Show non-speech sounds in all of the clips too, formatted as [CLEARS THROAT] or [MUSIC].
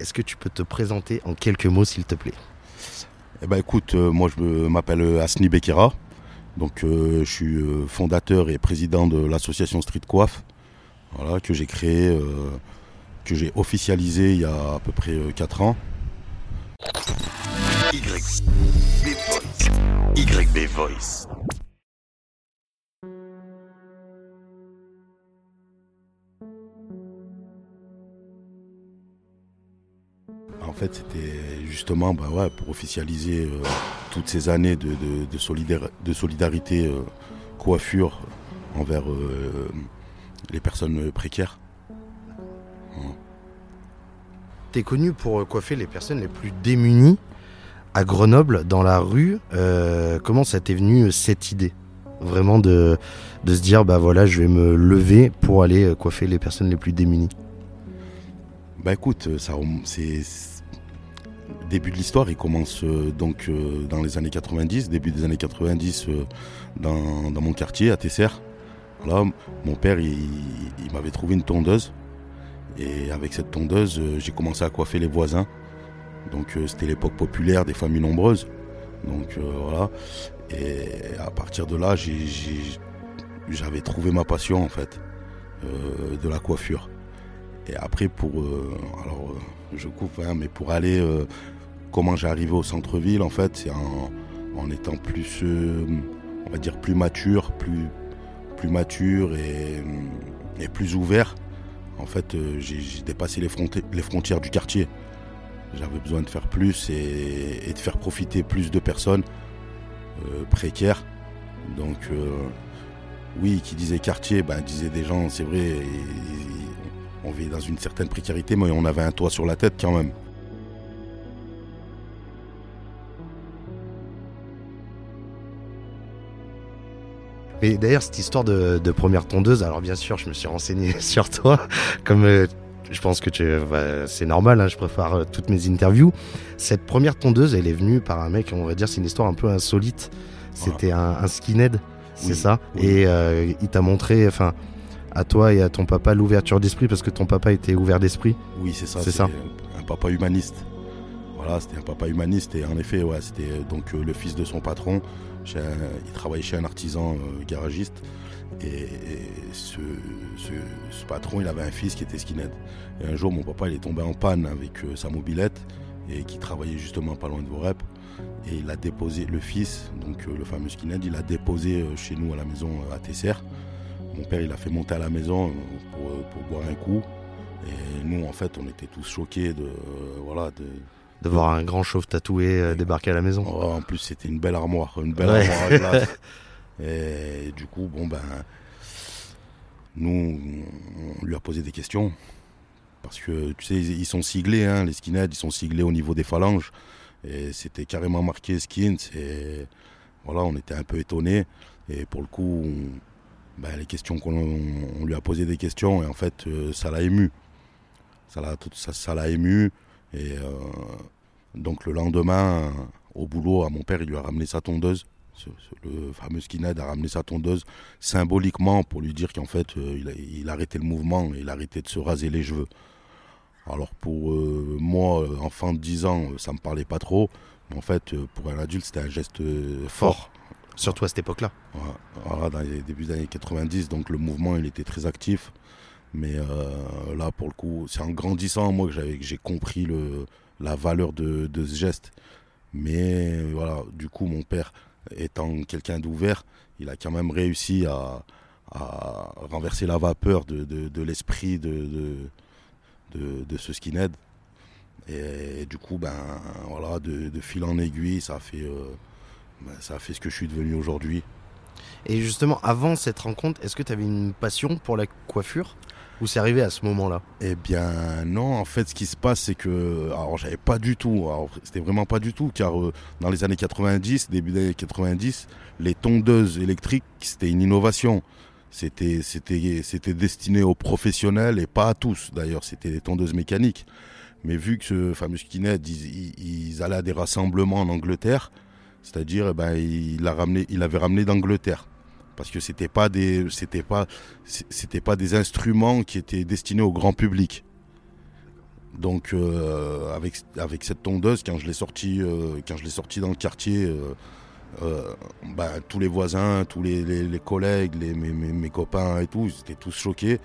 Est-ce que tu peux te présenter en quelques mots, s'il te plaît? Eh ben écoute, euh, moi je m'appelle Asni Bekira. Donc je suis fondateur et président de l'association Street Coiffe, voilà, que j'ai créé, que j'ai officialisé il y a à peu près 4 ans. YB Voice. Fait, c'était justement bah ouais, pour officialiser euh, toutes ces années de, de, solidarité euh, coiffure envers euh, les personnes précaires. Tu es connu pour coiffer les personnes les plus démunies à Grenoble, dans la rue. comment ça t'est venu cette idée? Vraiment de, de se dire, bah voilà, je vais me lever pour aller coiffer les personnes les plus démunies Bah écoute, ça, c'est début de l'histoire, il commence euh, donc euh, dans les années 90, début des années 90 euh, dans, mon quartier à Tesser. Là, mon père, il, m'avait trouvé une tondeuse. Et avec cette tondeuse, j'ai commencé à coiffer les voisins. Donc c'était l'époque populaire des familles nombreuses. Donc voilà. Et à partir de là, j'avais trouvé ma passion en fait de la coiffure. Et après pour alors je coupe hein, mais pour aller comment j'ai arrivé au centre-ville, en fait, c'est en, étant plus, euh, on va dire, plus mature, plus, plus mature et, plus ouvert. En fait, euh, j'ai dépassé les, frontières du quartier. J'avais besoin de faire plus et, de faire profiter plus de personnes euh, précaires. Donc, oui, qui disait quartier, ben, disait des gens, c'est vrai, on vit dans une certaine précarité, mais on avait un toit sur la tête quand même. Mais d'ailleurs, cette histoire de, première tondeuse, alors bien sûr, je me suis renseigné [LAUGHS] sur toi, comme euh, je pense que tu, bah, c'est normal, hein, je préfère euh, toutes mes interviews. Cette première tondeuse, elle est venue par un mec, on va dire, c'est une histoire un peu insolite. C'était un, skinhead, c'est ça Et euh, il t'a montré, enfin, à toi et à ton papa l'ouverture d'esprit, parce que ton papa était ouvert d'esprit. Oui, c'est ça. C'est ça. Un papa humaniste. Voilà, c'était un papa humaniste et en effet, ouais, c'était donc le fils de son patron il travaillait chez un artisan euh, garagiste. Et, ce, patron, il avait un fils qui était skinhead. Et un jour, mon papa, il est tombé en panne avec euh, sa mobilette et qui travaillait justement pas loin de vos reps. Et il a déposé le fils, donc euh, le fameux skinhead, il a déposé chez nous à la maison à Tesser. Mon père, il a fait monter à la maison pour, boire un coup. Et nous, en fait, on était tous choqués de, voilà, de, de voir un grand chauve tatoué euh, débarquer à la maison. Oh, en plus, c'était une belle armoire, une belle armoire à glace. [LAUGHS] Et du coup, bon ben, nous, on lui a posé des questions parce que tu sais, ils sont siglés, hein, les skinheads, ils sont siglés au niveau des phalanges. Et c'était carrément marqué skins. Et voilà, on était un peu étonnés. Et pour le coup, ben, les questions qu'on lui a posé des questions, et en fait, euh, ça l'a ému. Ça l'a ému. Et euh, donc le lendemain, au boulot, à mon père, il lui a ramené sa tondeuse. le fameux skinhead a ramené sa tondeuse symboliquement pour lui dire qu'en fait, euh, il, arrêtait le mouvement, il arrêtait de se raser les cheveux. Alors pour moi, enfant de 10 ans, ça me parlait pas trop. Mais en fait, pour un adulte, c'était un geste fort. Surtout à cette époque-là. Voilà, dans les débuts des années 90, donc le mouvement, il était très actif. Mais euh, là, pour le coup, c'est en grandissant, moi, que j'ai compris la valeur de, ce geste. Mais voilà, du coup, mon père, étant quelqu'un d'ouvert, il a quand même réussi à, renverser la vapeur de, l'esprit de, ce skinhead. Et, du coup, ben, voilà, de, fil en aiguille, ça a, fait, euh, ben, ça a fait ce que je suis devenu aujourd'hui. Et justement, avant cette rencontre, est-ce que tu avais une passion pour la coiffure? Ou c'est arrivé à ce moment-là? Eh bien non, en fait ce qui se passe c'est que, alors j'avais pas du tout, c'était vraiment pas du tout, car euh, dans les années 90, début des années 90, les tondeuses électriques c'était une innovation. C'était, c'était, c'était destiné aux professionnels et pas à tous d'ailleurs, c'était des tondeuses mécaniques. Mais vu que ce fameux skinhead, ils, allaient à des rassemblements en Angleterre, c'est-à-dire eh ben, il, a ramené, il ramené d'Angleterre parce que c'était pas des pas pas des instruments qui étaient destinés au grand public. Donc euh, avec, avec cette tondeuse, quand je l'ai sortie, euh, sorti dans le quartier, euh, bah, tous les voisins, tous les, les- les collègues, les, mes, mes- mes copains et tout, ils étaient tous choqués.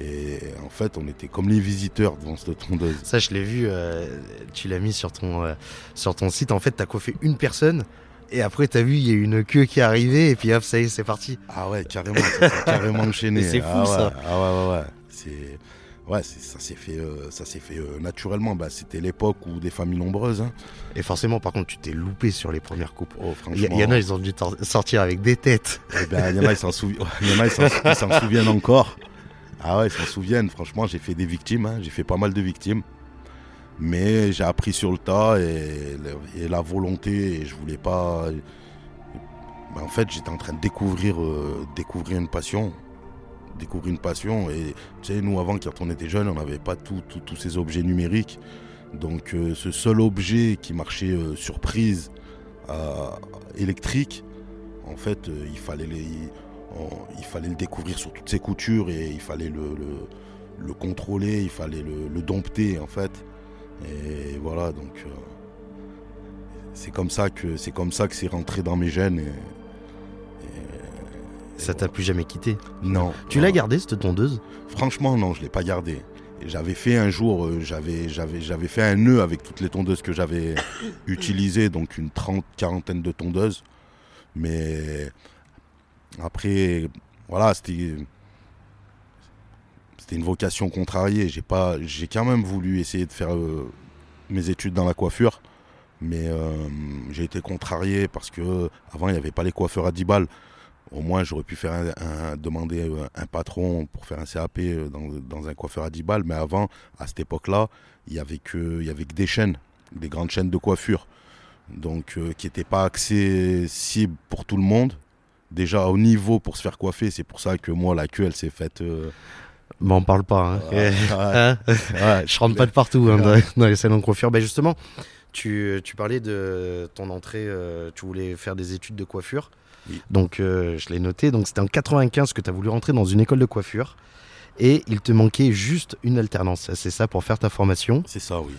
Et en fait, on était comme les visiteurs devant cette tondeuse. Ça, je l'ai vu, euh, tu l'as mis sur ton, euh, sur ton site. En fait, t'as coiffé une personne. Et après, t'as vu, il y a une queue qui est arrivée. Et puis hop, ça y est, c'est parti. Ah ouais, carrément, ça carrément enchaîné. [LAUGHS] C'est fou, ah ouais, ça. Ah ouais, ouais, ouais. C'est, ouais, ça s'est fait, euh, ça s'est fait euh, naturellement. Bah, c'était l'époque où des familles nombreuses. hein. Et forcément, par contre, tu t'es loupé sur les premières coupes. Oh, Il y, franchement. il y en a, ils ont dû sortir avec des têtes. Eh ben, il y en a, ils s'en souvi- [LAUGHS] il y en a, ils s'en souviennent encore. Ah ouais, ils s'en souviennent. Franchement, j'ai fait des victimes. hein. J'ai fait pas mal de victimes. Mais j'ai appris sur le tas et, la volonté. Et je voulais pas. En fait, j'étais en train de découvrir, euh, découvrir une passion. Découvrir une passion. Et tu sais, nous, avant, quand on était jeunes, on n'avait pas tous ces objets numériques. Donc, euh, ce seul objet qui marchait euh, sur prise euh, électrique, en fait, il, fallait les, on- il fallait le découvrir sur toutes ses coutures et il fallait le, le- le contrôler, il fallait le, le dompter, en fait. Et voilà, donc. euh, c'est comme ça que c'est comme ça que c'est rentré dans mes gènes. Et, et- et Ça t'a voilà. plus jamais quitté? Non. Tu l'as gardée, cette tondeuse? Franchement, non, je l'ai pas gardé. Et J'avais fait un jour, euh, j'avais, j'avais, j'avais fait un nœud avec toutes les tondeuses que j'avais [COUGHS] utilisées, donc une trente, quarantaine de tondeuses. Mais après, voilà, c'était, c'était une vocation contrariée. J'ai pas, j'ai quand même voulu essayer de faire euh, mes études dans la coiffure, mais euh, j'ai été contrarié parce que avant il n'y avait pas les coiffeurs à 10 balles. Au moins, j'aurais pu faire un, demander euh, un patron pour faire un CAP dans, un coiffeur à 10 balles. Mais avant, à cette époque-là, il n'y avait, que- avait des chaînes, des grandes chaînes de coiffure. Donc, qui n'étaient pas accessibles pour tout le monde. Déjà, au niveau pour se faire coiffer, c'est pour ça que moi, la queue, elle s'est faite. euh, M'en parle pas. Hein. ouais, [LAUGHS] Hein ouais, je rentre pas de partout hein, dans, dans les salons de coiffure. Ben justement, tu, tu parlais de ton entrée, euh, tu voulais faire des études de coiffure. Oui. Donc euh, je l'ai noté. Donc c'était en 95 que tu as voulu rentrer dans une école de coiffure. Et il te manquait juste une alternance. C'est ça pour faire ta formation. C'est ça, oui.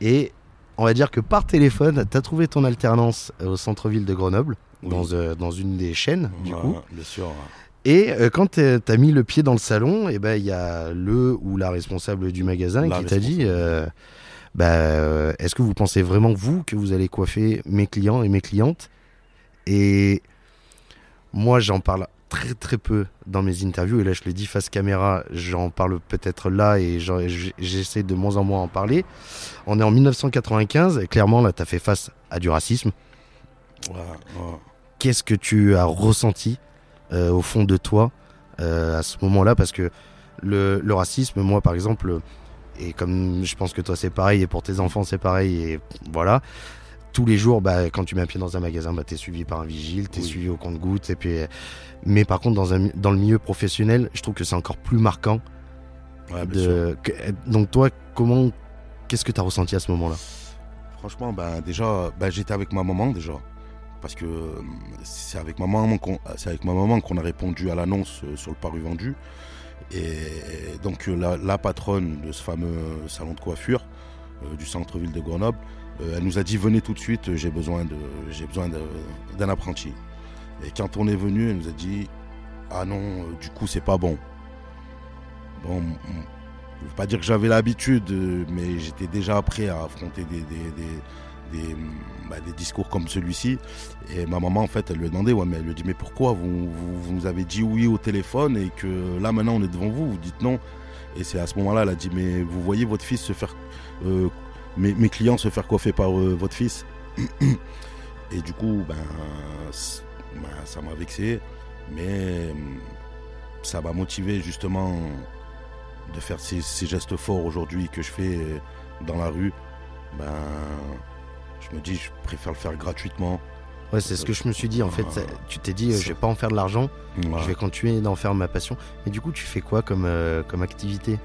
Et on va dire que par téléphone, tu as trouvé ton alternance au centre-ville de Grenoble, Oui. dans, euh, dans une des chaînes, du Ouais, coup. Bien sûr. Et euh, quand tu as mis le pied dans le salon, et ben il y a le ou la responsable du magasin La qui t'a dit euh, bah, est-ce que vous pensez vraiment vous que vous allez coiffer mes clients et mes clientes? Et moi j'en parle très très peu dans mes interviews et là je le dis face caméra, j'en parle peut-être là et j'essaie de moins en moins en parler. On est en 1995 et clairement là tu as fait face à du racisme. Qu'est-ce que tu as ressenti euh, au fond de toi euh, à ce moment-là? Parce que le, le racisme, moi par exemple, et comme je pense que toi c'est pareil, et pour tes enfants c'est pareil, et voilà, tous les jours, bah, quand tu mets un pied dans un magasin, bah, t'es suivi par un vigile, t'es Oui. suivi au compte-goutte, et puis... Mais par contre, dans, un, dans le milieu professionnel, je trouve que c'est encore plus marquant. Ouais, de, donc toi, comment... Qu'est-ce que tu as ressenti à ce moment-là? Franchement, ben déjà, ben, j'étais avec ma maman déjà, parce que c'est avec ma maman qu'on, a répondu à l'annonce euh, sur le paru vendu, et donc euh, la, patronne de ce fameux salon de coiffure euh, du centre-ville de Grenoble, elle nous a dit venez tout de suite, j'ai besoin d'un apprenti. Et quand on est venu, elle nous a dit ah non, du coup c'est pas bon. Bon, je ne veux pas dire que j'avais l'habitude, mais j'étais déjà prêt à affronter des, des, des, bah, des discours comme celui-ci. Et ma maman, en fait, elle lui a demandé, ouais, mais elle lui a dit, mais pourquoi vous, vous, nous avez dit oui au téléphone et que là, maintenant, on est devant vous, vous dites non. Et c'est à ce moment-là, elle a dit, mais vous voyez votre fils se faire, euh, mes, clients se faire coiffer par euh, votre fils. [CLEARS THROAT] et du coup, ben, ben, ça m'a vexé, mais mm, ça m'a motivé justement de faire ces, ces gestes forts aujourd'hui que je fais euh, dans la rue, ben, je me dis, je préfère le faire gratuitement. Ouais, c'est ce que je me suis dit. En fait, ça- tu t'es dit, euh, je vais pas en faire de l'argent, je vais continuer d'en faire ma passion. Et du coup, tu fais quoi comme, euh, comme activité?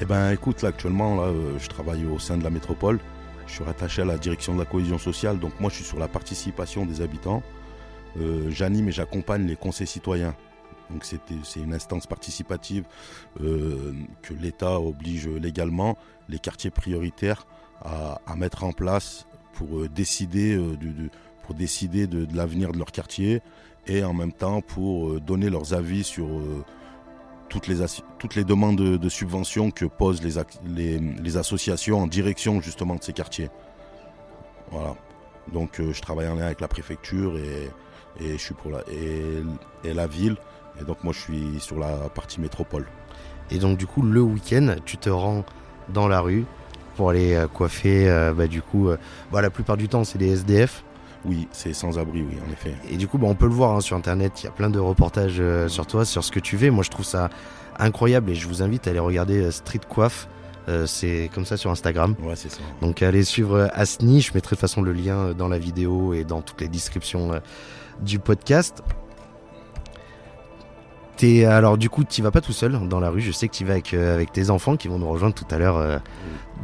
Eh ben, écoute, là, actuellement, là, euh, je travaille au sein de la métropole. Je suis rattaché à la direction de la cohésion sociale. Donc, moi, je suis sur la participation des habitants. Euh, J'anime et j'accompagne les conseils citoyens Donc c'est une instance participative euh, que l'État oblige légalement les quartiers prioritaires à, mettre en place pour euh, décider, euh, de, pour décider de, l'avenir de leur quartier et en même temps pour donner leurs avis sur toutes, les, toutes les demandes de, subventions que posent les, les, associations en direction justement de ces quartiers. Voilà. Donc je travaille en lien avec la préfecture et, et je suis pour la, et la ville et donc moi je suis sur la partie métropole. Et donc du coup le week-end tu te rends dans la rue pour aller euh, coiffer euh, bah, du coup euh, bah, la plupart du temps c'est des SDF. Oui, c'est sans abri, oui, en effet. Et du coup, bah, on peut le voir hein, sur Internet, il y a plein de reportages sur toi, sur ce que tu fais. Moi, je trouve ça incroyable et je vous invite à aller regarder Street Coiffe. c'est comme ça sur Instagram. Ouais, c'est ça. Donc, allez suivre Asni. Je mettrai de toute façon le lien dans la vidéo et dans toutes les descriptions du podcast alors du coup, tu vas pas tout seul dans la rue. Je sais que tu vas avec, euh, avec tes enfants qui vont nous rejoindre tout à l'heure euh,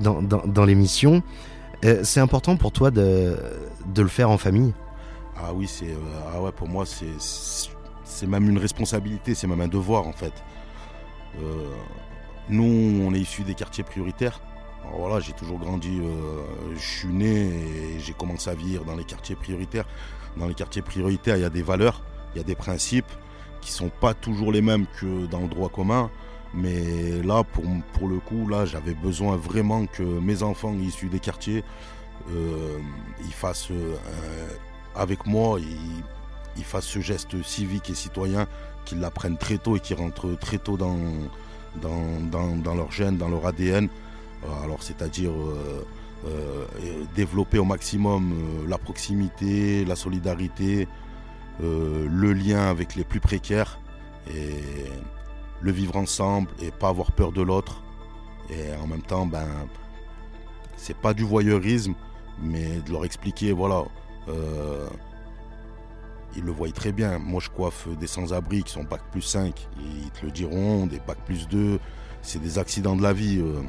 dans, l'émission. Euh, c'est important pour toi de, le faire en famille? Ah oui, c'est ah ouais, pour moi c'est même une responsabilité, c'est même un devoir en fait. nous, on est issus des quartiers prioritaires. voilà, j'ai toujours grandi, je suis né et j'ai commencé à vivre dans les quartiers prioritaires. Dans les quartiers prioritaires, il y a des valeurs, il y a des principes qui sont pas toujours les mêmes que dans le droit commun. Mais là, pour, pour le coup, là, j'avais besoin vraiment que mes enfants issus des quartiers, euh, ils fassent euh, avec moi, ils, fassent ce geste civique et citoyen, qu'ils l'apprennent très tôt et qu'ils rentrent très tôt dans, dans, dans, leur gène, dans leur ADN. Euh, alors, c'est-à-dire développer au maximum la proximité, la solidarité, euh, le lien avec les plus précaires et le vivre ensemble et pas avoir peur de l'autre. Et en même temps, ben, c'est pas du voyeurisme, mais de leur expliquer, voilà, euh, ils le voient très bien. Moi, je coiffe des sans-abri qui sont bac plus 5, ils te le diront, des bac plus 2, c'est des accidents de la vie. Euh,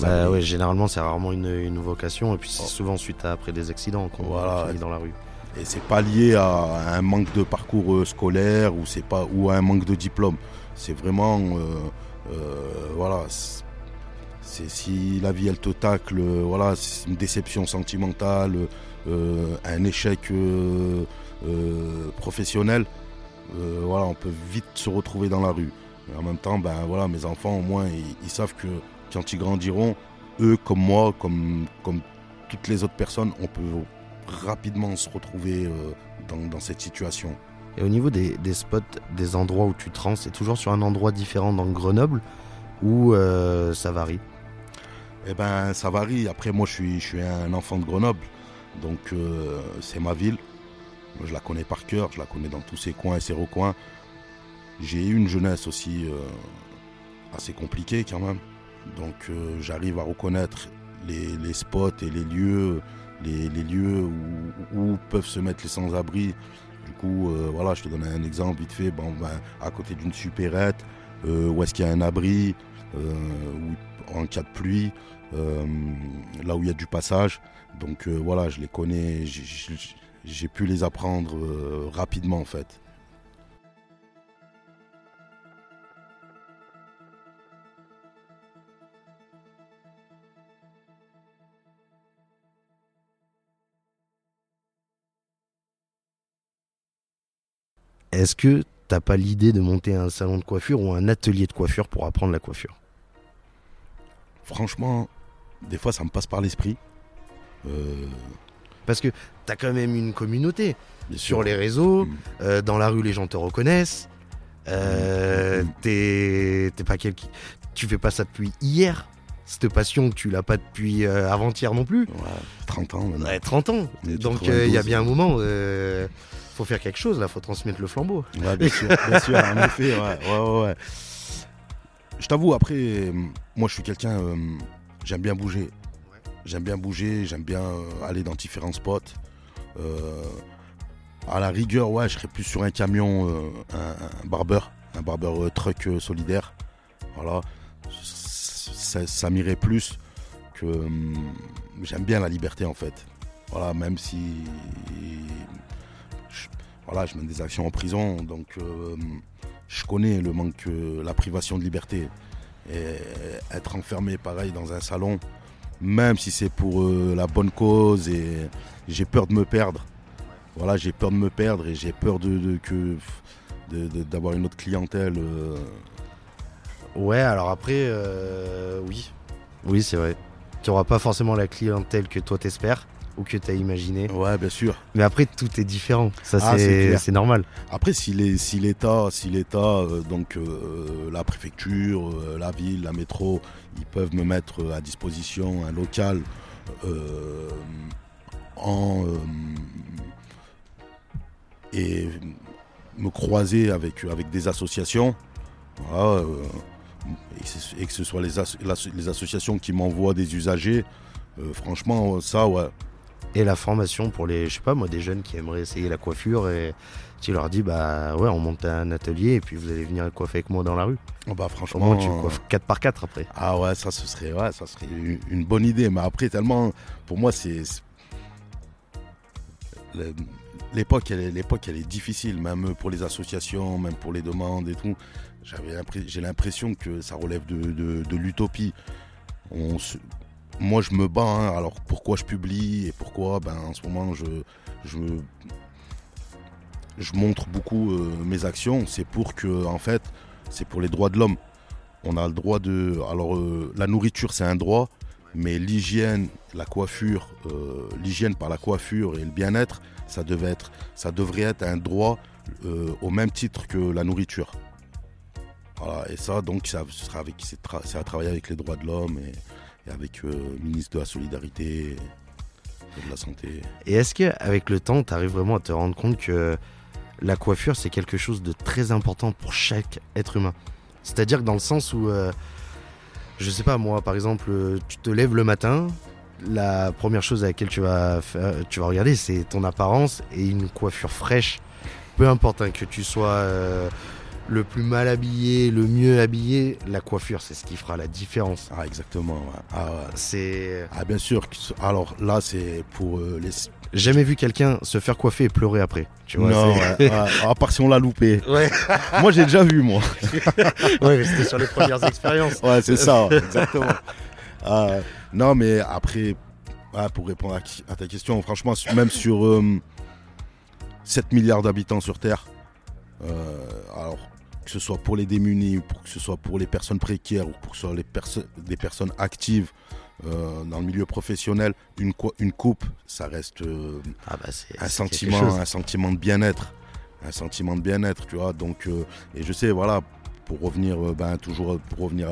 bah ouais, généralement, c'est rarement une, vocation, et puis c'est oh. souvent suite à après des accidents qu'on voilà. dans la rue. Et c'est pas lié à un manque de parcours euh, scolaire ou c'est pas ou à un manque de diplôme. C'est vraiment euh, euh, voilà. Si la vie elle te tacle, voilà, une déception sentimentale, un échec professionnel. voilà, on peut vite se retrouver dans la rue. Mais en même temps, ben voilà, mes enfants au moins ils, savent que quand ils grandiront, eux comme moi, comme comme toutes les autres personnes, on peut rapidement se retrouver euh, dans, cette situation. Et au niveau des, spots, des endroits où tu te rends, c'est toujours sur un endroit différent dans Grenoble ou euh, ça varie? Eh ben, ça varie. Après, moi, je suis, je suis un enfant de Grenoble, donc euh, c'est ma ville. je la connais par cœur, je la connais dans tous ses coins et ses recoins. J'ai eu une jeunesse aussi assez compliquée quand même, donc j'arrive à reconnaître les, les, spots et les lieux les, lieux où, peuvent se mettre les sans-abri. Du coup, euh, voilà, je te donne un exemple vite fait. Bon, ben, à côté d'une supérette, euh, où est-ce qu'il y a un abri, euh, en cas de pluie, là où il y a du passage. Donc voilà, je les connais, j'ai pu les apprendre rapidement en fait. Est-ce que t'as pas l'idée de monter un salon de coiffure ou un atelier de coiffure pour apprendre la coiffure? Franchement, des fois ça me passe par l'esprit. Euh, Parce que t'as quand même une communauté. Sur les réseaux, mm. euh, dans la rue les gens te reconnaissent. Euh, mm. T'es pas quelqu'un. Tu fais pas ça depuis hier. Cette passion, tu l'as pas depuis avant-hier non plus. Ouais, 30 ans maintenant. 30 ans. Donc il y a bien un moment faut faire quelque chose là, faut transmettre le flambeau. Ouais, bien sûr, bien sûr, en [LAUGHS] effet, ouais, ouais, ouais. Je t'avoue, après, moi je suis quelqu'un, euh, j'aime bien bouger. J'aime bien bouger, j'aime bien euh, aller dans différents spots. Euh, à la rigueur, ouais, je serais plus sur un camion, un, barbeur, un barbeur truck solidaire. Voilà, ça, ça m'irait plus que j'aime bien la liberté en fait. Voilà, même si voilà, je mène des actions en prison, donc euh, je connais le manque, euh, la privation de liberté. Et être enfermé pareil dans un salon, même si c'est pour euh, la bonne cause, et j'ai peur de me perdre. Voilà, j'ai peur de me perdre et j'ai peur de, que d'avoir une autre clientèle. Ouais, alors après, oui, oui, c'est vrai. Tu n'auras pas forcément la clientèle que toi t'espères ou que tu as imaginé. Ouais, bien sûr. Mais après, tout est différent. Ça, ah, c'est normal. Après, si l'État, si l'État, euh, donc euh, la préfecture, euh, la ville, la métro, ils peuvent me mettre à disposition un local en et me croiser avec, avec des associations. et, que ce soit les, les associations qui m'envoient des usagers, franchement, ça, ouais, et la formation pour les, je sais pas moi, des jeunes qui aimeraient essayer la coiffure et tu leur dis bah ouais, on monte un atelier et puis vous allez venir coiffer avec moi dans la rue. Oh bah franchement, tu coiffes 4 par 4 après. Ah ouais, ça ce serait ouais, ça serait une bonne idée, mais après tellement pour moi c'est l'époque elle, l'époque elle est difficile même pour les associations, même pour les demandes et tout. j'ai l'impression que ça relève de, de l'utopie. On se, moi je me bats. Hein. Alors pourquoi je publie et pourquoi? Ben, En ce moment je, je, je montre beaucoup euh, mes actions. C'est pour que, en fait, c'est pour les droits de l'homme. On a le droit de. Alors euh, la nourriture c'est un droit, mais l'hygiène, la coiffure, euh, l'hygiène par la coiffure et le bien-être, ça ça devrait être un droit au même titre que la nourriture. Voilà, et ça, donc, ça c'est, à travailler avec les droits de l'homme et, et avec le euh, ministre de la Solidarité et de la Santé. Et est-ce qu'avec le temps, tu arrives vraiment à te rendre compte que la coiffure, c'est quelque chose de très important pour chaque être humain? C'est-à-dire que dans le sens où, euh, je sais pas, moi, par exemple, tu te lèves le matin, la première chose à laquelle tu vas, tu vas regarder, c'est ton apparence et une coiffure fraîche. Peu importe hein, que tu sois euh, le plus mal habillé, le mieux habillé, la coiffure, c'est ce qui fera la différence. Ah, exactement. Ah, c'est. Ah, bien sûr. Alors là, c'est pour euh, les. Jamais vu quelqu'un se faire coiffer et pleurer après. Tu vois, non, à part si on l'a loupé. Ouais. [LAUGHS] moi, j'ai déjà vu, moi. [LAUGHS] ouais, c'était sur les premières expériences. Ouais, c'est ça, exactement. Ah, non, mais après, pour répondre à, ta question, franchement, même sur 7 euh, milliards d'habitants sur Terre, euh, alors que ce soit pour les démunis, pour que ce soit pour les personnes précaires ou pour que ce soit les des personnes actives euh, dans le milieu professionnel, une, une coupe, ça reste euh, ah bah, un, sentiment, un sentiment de bien-être. Un sentiment de bien-être, tu vois. Donc, euh, et je sais, voilà, pour revenir, ben, toujours pour revenir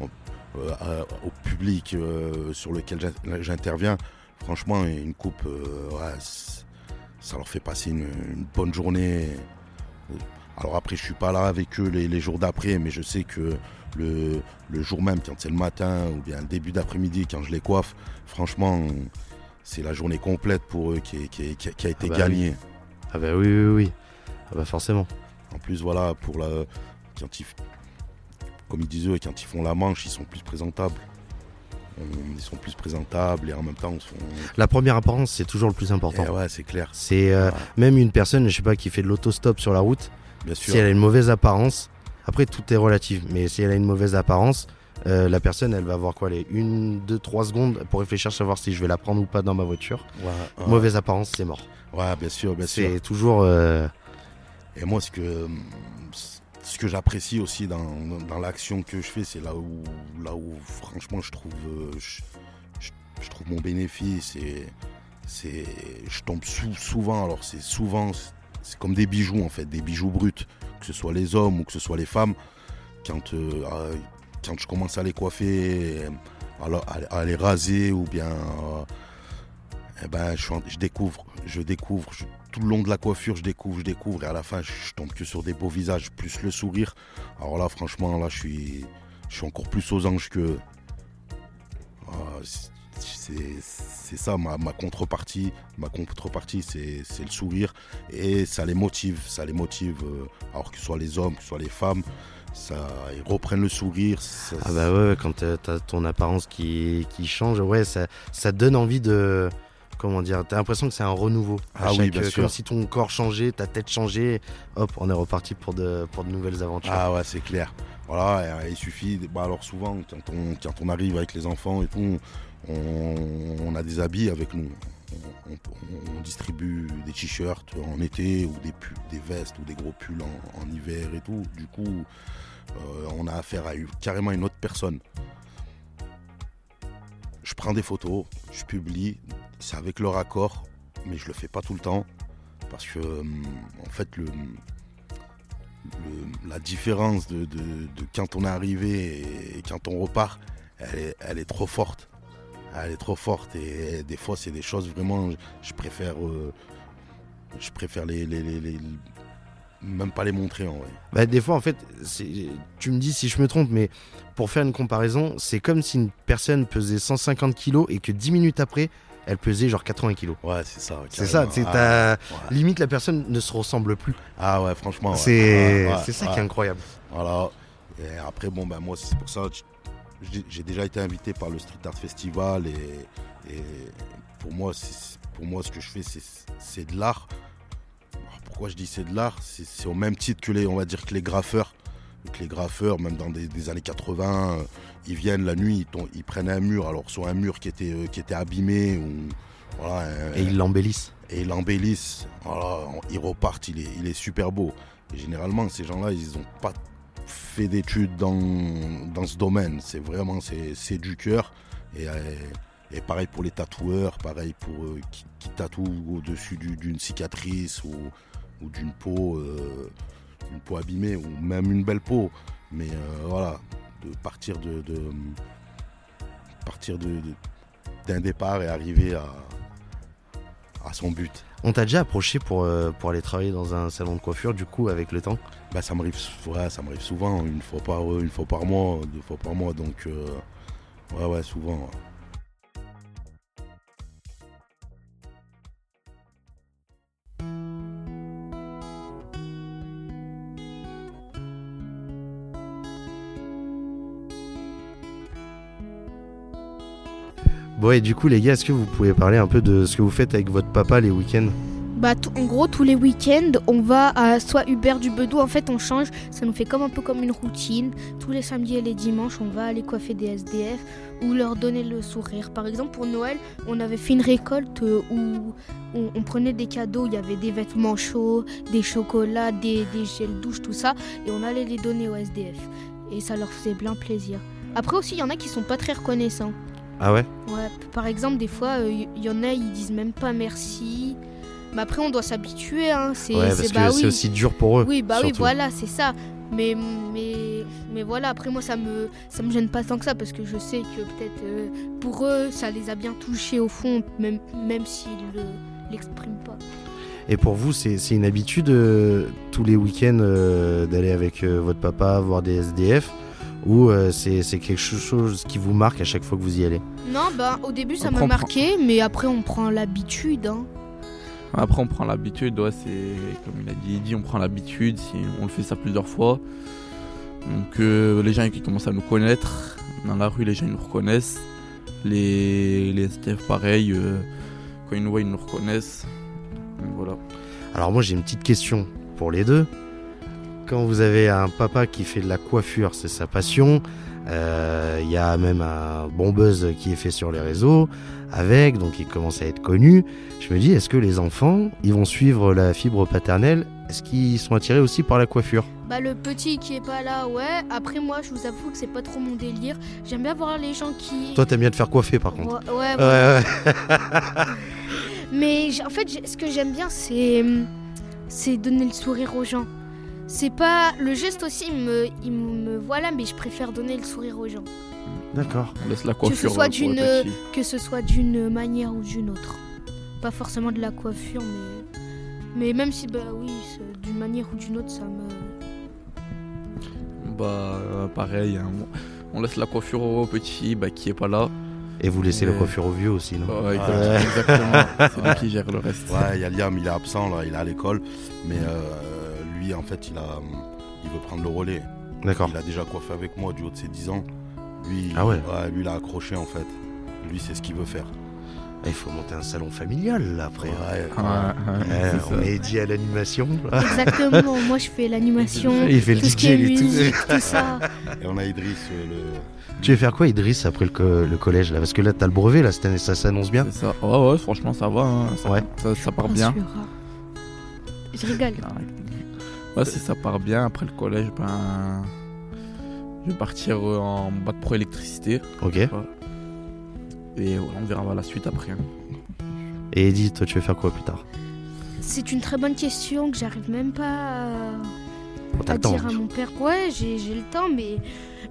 au public sur lequel j'interviens, franchement, une coupe, ça leur fait passer une, une bonne journée. Alors après, je suis pas là avec eux les, jours d'après, mais je sais que le, jour même, quand c'est le matin ou bien le début d'après-midi, quand je les coiffe, franchement, c'est la journée complète pour eux qui, a été ah bah gagnée. Ah bah oui, oui, oui. Ah bah forcément. En plus, voilà, pour la, quand ils, comme ils disent eux, quand ils font la manche, ils sont plus présentables. Ils sont plus présentables et en même temps, on La première apparence, c'est toujours le plus important. Eh ouais, c'est clair. C'est euh, même une personne, je sais pas, qui fait de l'autostop sur la route si elle a une mauvaise apparence, après tout est relatif, mais si elle a une mauvaise apparence, euh, la personne, elle va avoir quoi les 1, 2, 3 secondes pour réfléchir, savoir si je vais la prendre ou pas dans ma voiture. Mauvaise apparence, c'est mort. Ouais, bien sûr, bien sûr. C'est toujours. Euh, Et moi, ce que, ce que j'apprécie aussi dans, dans l'action que je fais, c'est là où, là où, franchement, je trouve, euh, je, trouve mon bénéfice. Et c'est, je tombe souvent, alors c'est souvent c'est comme des bijoux en fait, des bijoux bruts, que ce soit les hommes ou que ce soit les femmes. Quand, euh, ah, quand je commence à les coiffer, à, les raser ou bien, euh, eh ben, je, découvre, je découvre, tout le long de la coiffure, je découvre, je découvre et à la fin, je, tombe que sur des beaux visages, plus le sourire. Alors là, franchement, là, je suis, je suis encore plus aux anges que. C'est ça ma, contrepartie. Ma contrepartie, c'est le sourire. Et ça les motive. Ça les motive, euh, alors que ce soit les hommes, que ce soit les femmes. Ça, ils reprennent le sourire. ah bah ouais, quand t'as as ton apparence qui, qui change, ouais, ça, ça donne envie de comment dire, t'as l'impression que c'est un renouveau. Ah oui, bien euh, sûr. Comme si ton corps changeait, ta tête changeait. Hop, on est reparti pour de, pour de nouvelles aventures. Ah ouais, c'est clair. Voilà, il suffit. Bah alors souvent, quand on, quand on arrive avec les enfants et tout, on, on a des habits avec nous. On, distribue des t-shirts en été ou des, vestes ou des gros pulls en, hiver et tout. Du coup, euh, on a affaire à carrément une autre personne. Je prends des photos, je publie, c'est avec leur accord, mais je le fais pas tout le temps parce que hum, en fait la différence de, quand on est arrivé et quand on repart, elle est trop forte. Elle est trop forte et des fois c'est des choses vraiment, je préfère, euh, je préfère les, les- les- les- même pas les montrer en vrai. Bah, des fois, en fait, tu me dis si je me trompe, mais pour faire une comparaison, c'est comme si une personne pesait 150 kilos et que 10 minutes après, elle pesait genre 80 kilos. Ouais, c'est ça. C'est ça, c'est ah, ouais. limite la personne ne se ressemble plus. Ah ouais, franchement. ouais. c'est ouais, ça qui est incroyable. Voilà. Et après, bon, ben moi, c'est pour ça j'ai- déjà été invité par le Street Art Festival et, et pour moi, pour moi, ce que je fais, c'est- de l'art. Pourquoi je dis c'est de l'art? C'est au même titre que les, on va dire que les graffeurs. Que les graffeurs, même dans des, des années 80, euh, ils viennent la nuit, ils, prennent un mur, alors soit un mur qui était, euh, qui était abîmé ou voilà, Et ils l'embellissent. et ils l'embellissent. Voilà, ils repartent, il est, il est super beau. Et généralement, ces gens-là, ils n'ont pas fait d'études dans, ce domaine. C'est vraiment, c'est du cœur. Et, euh, et pareil pour les tatoueurs, pareil pour euh, qui, tatouent au-dessus du- d'une cicatrice ou, d'une peau, euh, peau abîmée ou même une belle peau. Mais voilà, de partir partir d'un départ et arriver à, à son but. On t'a déjà approché pour, euh, pour aller travailler dans un salon de coiffure, du coup, avec le temps? Bah, ça m'arrive ouais, ça m'arrive souvent, une fois par une fois par mois, deux fois par mois, donc euh, ouais ouais souvent. ouais. Bon, et du coup, les gars, est-ce que vous pouvez parler un peu de ce que vous faites avec votre papa les week-ends? Bah, en gros, tous les week-ends, on va à soit Hubert du Bedou. En fait, on change. Ça nous fait comme un peu comme une routine. Tous les samedis et les dimanches, on va aller coiffer des SDF ou leur donner le sourire. Par exemple, pour Noël, on avait fait une récolte euh, où on, prenait des cadeaux. Il y avait des vêtements chauds, des chocolats, des, des gels douche, tout ça. Et on allait les donner aux SDF. Et ça leur faisait bien plaisir. Après aussi, il y en a qui sont pas très reconnaissants. Ah ouais Ouais, par exemple, des fois, il y, en a, ils disent même pas merci. Mais après, on doit s'habituer, hein. C'est, Ouais, c'est- parce que bah c'est oui. aussi dur pour eux. Oui, bah oui, voilà, c'est ça. Mais, mais, mais voilà, après, moi, ça me, ça me gêne pas tant que ça parce que je sais que peut-être euh, pour eux, ça les a bien touchés au fond, même, même s'ils le, l'expriment pas. Et pour vous, c'est c'est une habitude euh, tous les week-ends euh, d'aller avec euh, votre papa voir des SDF ou euh, c'est c'est quelque chose qui vous marque à chaque fois que vous y allez Non, bah au début, ça m'a marqué, mais après, on prend l'habitude. Hein. Après, on prend l'habitude, ouais, c'est comme il a dit, il dit, on prend l'habitude, si on le fait ça plusieurs fois. Donc, euh, les gens qui commencent à nous connaître, dans la rue, les gens ils nous reconnaissent. Les, les STF, pareil, euh, quand ils nous voient, ils nous reconnaissent. Donc, voilà. Alors moi j'ai une petite question pour les deux. Quand vous avez un papa qui fait de la coiffure, c'est sa passion. euh, Il y a même un bon buzz qui est fait sur les réseaux avec, donc il commence à être connu. Je me dis, est-ce que les enfants, ils vont suivre la fibre paternelle? Est-ce qu'ils sont attirés aussi par la coiffure? Bah le petit qui est pas là, ouais. Après, moi, je vous avoue que c'est pas trop mon délire. J'aime bien voir les gens qui. Toi, t'aimes bien te faire coiffer par contre. Ouais, ouais, Ouais, ouais. [LAUGHS] Mais en fait, ce que j'aime bien, c'est c'est donner le sourire aux gens. C'est pas le geste aussi, il me, il me voilà, mais je préfère donner le sourire aux gens, D'accord. On laisse la ce coiffure soit euh, pour les d'une- petits. que ce soit d'une manière ou d'une autre. Pas forcément de la coiffure, mais mais même si bah oui, d'une manière ou d'une autre, ça me. Bah, euh, pareil, hein, on laisse la coiffure au petit bah, qui est pas là. Et vous laissez la coiffure au vieux aussi, non? Ouais, Ouais. exactement. C'est lui qui gère le reste. [LAUGHS] Ouais, il y a Liam, il est absent là, il est à l'école, mais euh, lui en fait il a, il veut prendre le relais. D'accord. Il a déjà coiffé avec moi du haut de ses 10 ans. Lui, Ah ouais. lui il a accroché en fait. Lui c'est ce qu'il veut faire. Il faut monter un salon familial là, après. Ouais, Ouais, ouais, Eh, on ça. est dit à l'animation. Exactement, moi je fais l'animation, Il fait le tout DJ, est tout- [LAUGHS] ça. Et on a Idriss, euh, le, Tu veux faire quoi, Idriss, après le, co- le collège là? Parce que là, t'as le brevet là, cette année, ça s'annonce bien. C'est ça. Ouais, ouais, franchement, ça va. hein. Ça, Ouais. ça, ça part bien. Je rigole. Ouais, si ça part bien, après le collège, ben. Je vais partir euh, en bac pro électricité. Ok. Et voilà, on verra la suite après. hein. Et Eddie, toi, tu veux faire quoi plus tard? C'est une très bonne question que j'arrive même pas à, dire à mon père. Ouais, j'ai j'ai le temps, mais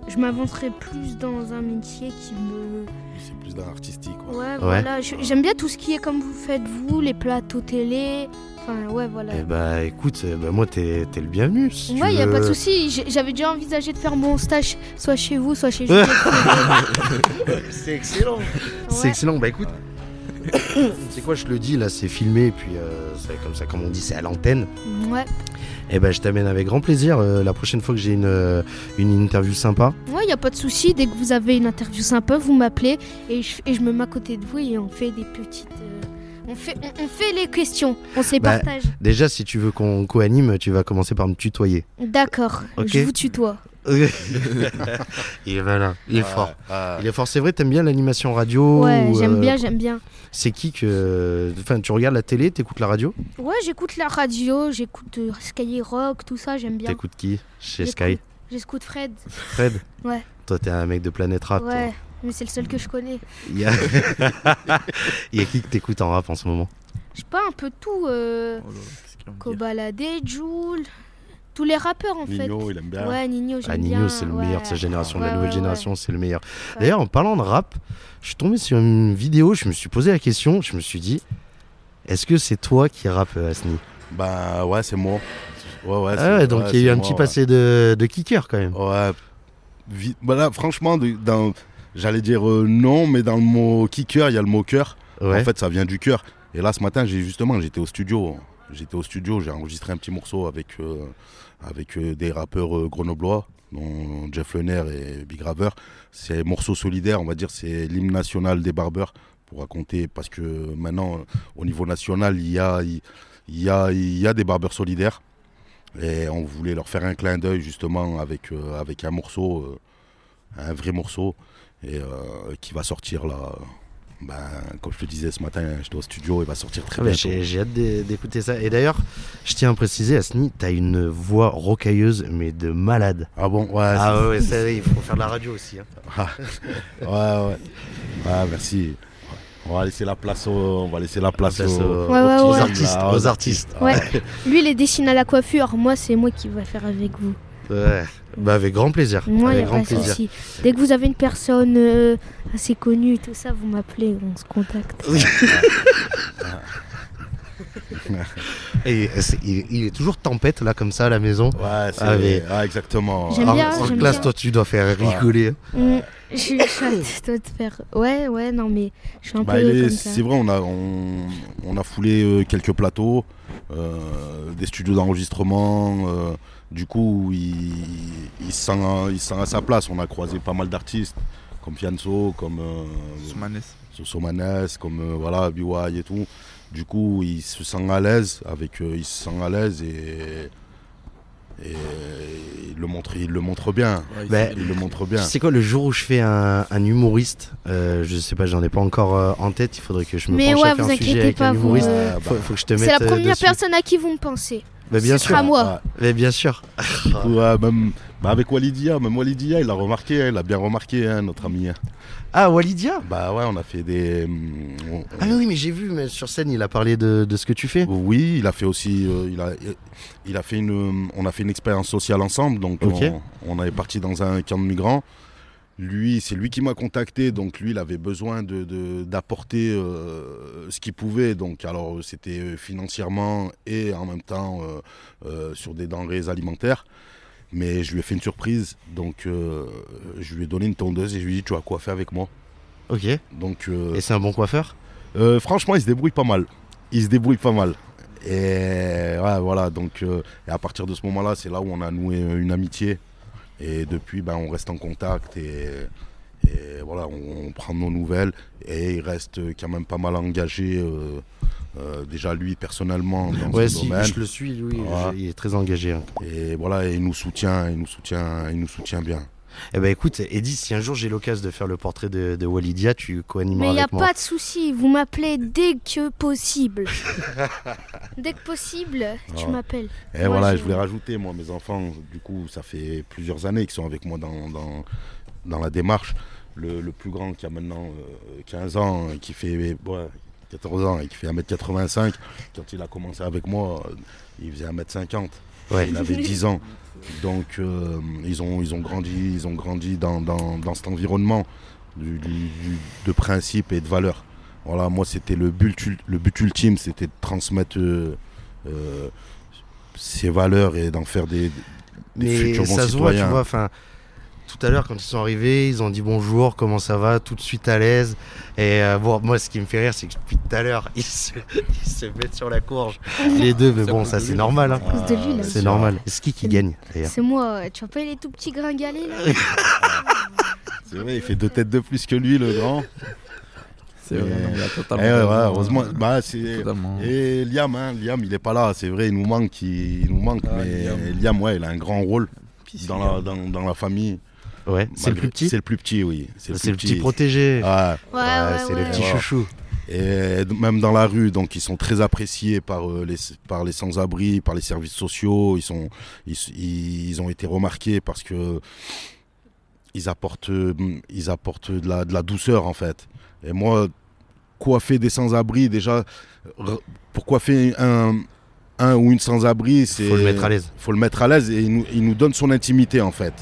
je m'avancerai plus dans un métier qui me. c'est plus d'un artistique. quoi. Ouais, voilà. J'aime bien tout ce qui est comme vous faites vous, les plateaux télé. Enfin, ouais, voilà. Eh bah écoute, bah, moi t'es t'es le bienvenu. Si Ouais, y a pas de souci. J'avais déjà envisagé de faire mon stage soit chez vous, soit chez Juliette. [LAUGHS] [LAUGHS] C'est excellent. C'est Ouais. excellent. Bah écoute, [COUGHS] c'est quoi, je le dis là, c'est filmé, puis euh, c'est comme ça, comme on dit, c'est à l'antenne. Ouais. Et ben je t'amène avec grand plaisir euh, la prochaine fois que j'ai une, euh, une interview sympa. Ouais, y a pas de souci. Dès que vous avez une interview sympa, vous m'appelez et je, et je me mets à côté de vous et on fait des petites. On, fait, on, on fait les questions. On se les Bah, partage. Déjà, si tu veux qu'on co-anime, tu vas commencer par me tutoyer. D'accord. Je vous tutoie. [LAUGHS] il est malin, il est Ouais, fort. ouais. Il est fort, c'est vrai, t'aimes bien l'animation radio Ouais, ou, j'aime euh, bien, j'aime bien. C'est qui que. Enfin, tu regardes la télé, t'écoutes la radio? Ouais, j'écoute la radio, j'écoute euh, Skyrock, tout ça, j'aime bien. T'écoutes qui? Chez J'écoute- Sky? J'écoute Fred. Fred? Ouais. Toi, t'es un mec de Planète Rap. toi. Mais c'est le seul que je connais. Il y a... [LAUGHS] Il y a qui que t'écoutes en rap en ce moment? Je sais pas, un peu tout. Euh, Oh là Kobalade, Joule, tous les rappeurs en fait. Nino, il aime bien. Ouais, Nino, j'aime Ah, bien. Nino, c'est le meilleur de sa ouais. génération, de la nouvelle ouais, génération, c'est le meilleur. Ouais. D'ailleurs, en parlant de rap, je suis tombé sur une vidéo, je me suis posé la question, je me suis dit, est-ce que c'est toi qui rappe, euh, Asni? Bah ouais, c'est moi. Ouais, ouais. Ah donc ouais, il y a eu un moi, petit ouais. passé de, de kicker quand même. Ouais. Vi- bah là, franchement, dans- j'allais dire euh, non, mais dans le mot kicker, il y a le mot cœur. Ouais. En fait, ça vient du cœur. Et là, ce matin, j'ai justement, j'étais au studio. J'étais au studio, j'ai enregistré un petit morceau avec, euh, avec euh, des rappeurs grenoblois, dont Jeff Lenner et Big Raver. C'est un morceau solidaire, on va dire, c'est l'hymne national des barbeurs, pour raconter, parce que maintenant, au niveau national, il y a, il, il y a, il y a des barbeurs solidaires. Et on voulait leur faire un clin d'œil, justement, avec, euh, avec un morceau, euh, un vrai morceau, et, euh, qui va sortir là. Ben, comme je te disais ce matin, j'étais au studio, il va sortir très Ah bah, bientôt. j'ai j'ai hâte d'é- d'écouter ça. Et d'ailleurs, je tiens à préciser, Asni, t'as une voix rocailleuse, mais de malade. Ah bon? Ouais, Ah ouais, ça, il faut faire de la radio aussi. hein. c'est- [LAUGHS] ouais, ouais. Ouais, merci. On va laisser la place aux, on va laisser la place Place aux, aux, Ouais, ouais, aux ouais. artistes. Aux artistes. Ouais. Lui, il est dessiné à la coiffure. Moi, c'est moi qui vais faire avec vous. Ouais. Bah avec grand plaisir. Moi, il avec a grand pas de plaisir. souci. Dès que vous avez une personne euh, assez connue, tout ça, vous m'appelez, on se contacte. [LAUGHS] Et c'est- il, il est toujours tempête là comme ça à la maison. Ouais, c'est Ah, mais- ouais, exactement. Bien, en classe, bien. toi, tu dois faire rigoler. Mm, je suis toi, de faire. Ouais, ouais, non, mais je suis un Bah, peu c'est vrai, on a, on, on a foulé euh, quelques plateaux, euh, des studios d'enregistrement. euh, du coup, il, il, se sent, à- il se sent à sa place. On a croisé pas mal d'artistes, comme Fianso, comme euh. Sosomanes, comme euh, voilà, BY et tout. Du coup, il se sent à l'aise avec, euh, il se sent à l'aise et, et il le montre, il le montre bien. Ouais, il Bah, le montre bien. sais quoi, le jour où je fais un, un humoriste, euh, je sais pas, j'en ai pas encore euh, en tête, il faudrait que je me Mais penche ouais, à faire vous un sujet inquiétez avec pas, un vous, humoriste. euh, bah, Faut, faut que je te mette C'est la première dessus. personne à qui vous me pensez. Bah, bien ce sûr. sera moi. Ouais. Mais bien sûr. [LAUGHS] Ouais, même, bah avec Walidia, même Walidia, il a remarqué, hein, il a bien remarqué, hein, notre ami. hein. Ah, Walidia? Bah ouais, on a fait des. on- Ah mais oui, mais j'ai vu, mais sur scène, il a parlé de, de ce que tu fais. Oui, il a fait aussi, euh, il a, il a fait une, on a fait une expérience sociale ensemble, donc Ok. on, on est parti dans un camp de migrants. Lui, c'est lui qui m'a contacté, donc lui, il avait besoin de de- d'apporter euh, ce qu'il pouvait, donc alors c'était euh, financièrement et en même temps euh, sur des denrées alimentaires. Mais je lui ai fait une surprise, donc je lui ai donné une tondeuse et je lui ai dit tu vas coiffer avec moi? Ok. Donc Et c'est un bon coiffeur? franchement, il se débrouille pas mal. Il se débrouille pas mal. Et ouais, voilà, donc euh, et à partir de ce moment-là, c'est là où on a noué une amitié. Et depuis, ben, on reste en contact et, Et voilà, on, on prend nos nouvelles et il reste quand même pas mal engagé. euh, euh, déjà lui personnellement dans Ouais, son si, domaine. je le suis, lui, Voilà. il est très engagé. hein. Et voilà, et il nous soutient, il nous soutient, il nous soutient bien. Eh ben écoute, Eddy, si un jour j'ai l'occasion de faire le portrait de, de Walidia, tu co-animeras Mais il n'y a pas de souci, vous m'appelez dès que possible. [LAUGHS] dès que possible, tu m'appelles. Et Moi, voilà, je- je voulais rajouter, moi, mes enfants, du coup, ça fait plusieurs années qu'ils sont avec moi dans, dans, dans la démarche. Le, le plus grand qui a maintenant euh, 15 ans, et qui fait ouais, 14 ans et qui fait 1m85, quand il a commencé avec moi, euh, il faisait 1m50. Ouais. Il avait 10 ans. Donc euh, ils, ont, ils ont grandi, ils ont grandi dans, dans, dans cet environnement du- du- du- de principes et de valeurs. Voilà, moi c'était le but, le but ultime, c'était de transmettre euh, euh, ces valeurs et d'en faire des, des Mais futurs bons ça se voit, tu vois, tout à l'heure quand ils sont arrivés, ils ont dit bonjour, comment ça va, tout de suite à l'aise. Et euh, bon, moi ce qui me fait rire, c'est que depuis tout à l'heure, ils se, [LAUGHS] ils se mettent sur la courge, les deux, mais bon, ça de c'est normal, hein. C'est normal. C'est qui qui gagne d'ailleurs C'est moi, tu vois pas les tout petits gringalets là [LAUGHS] C'est vrai, il fait deux têtes de plus que lui, le grand. C'est vrai, non, Eh totalement. ouais, raison, ouais, hein. heureusement, bah, c'est. Totalement. Et Liam, hein, Liam, il est pas là, c'est vrai, il nous manque, il, il nous manque, Ah, mais Liam. Liam. ouais, il a un grand rôle Puis, dans la, dans, dans la famille. Ouais, c'est le plus petit C'est le plus petit, oui. C'est le petit protégé. Ouais. Ouais, Ouais, ouais, c'est ouais. le petit chouchou. Et même dans la rue, donc ils sont très appréciés par euh, les par les sans-abri, par les services sociaux. Ils sont ils, ils ont été remarqués parce que ils apportent euh, ils apportent de la de la douceur en fait. Et moi, coiffer des sans-abri déjà, pour coiffer un un ou une sans-abri, c'est Faut le mettre à l'aise. faut le mettre à l'aise et il nous, il nous donne son intimité en fait.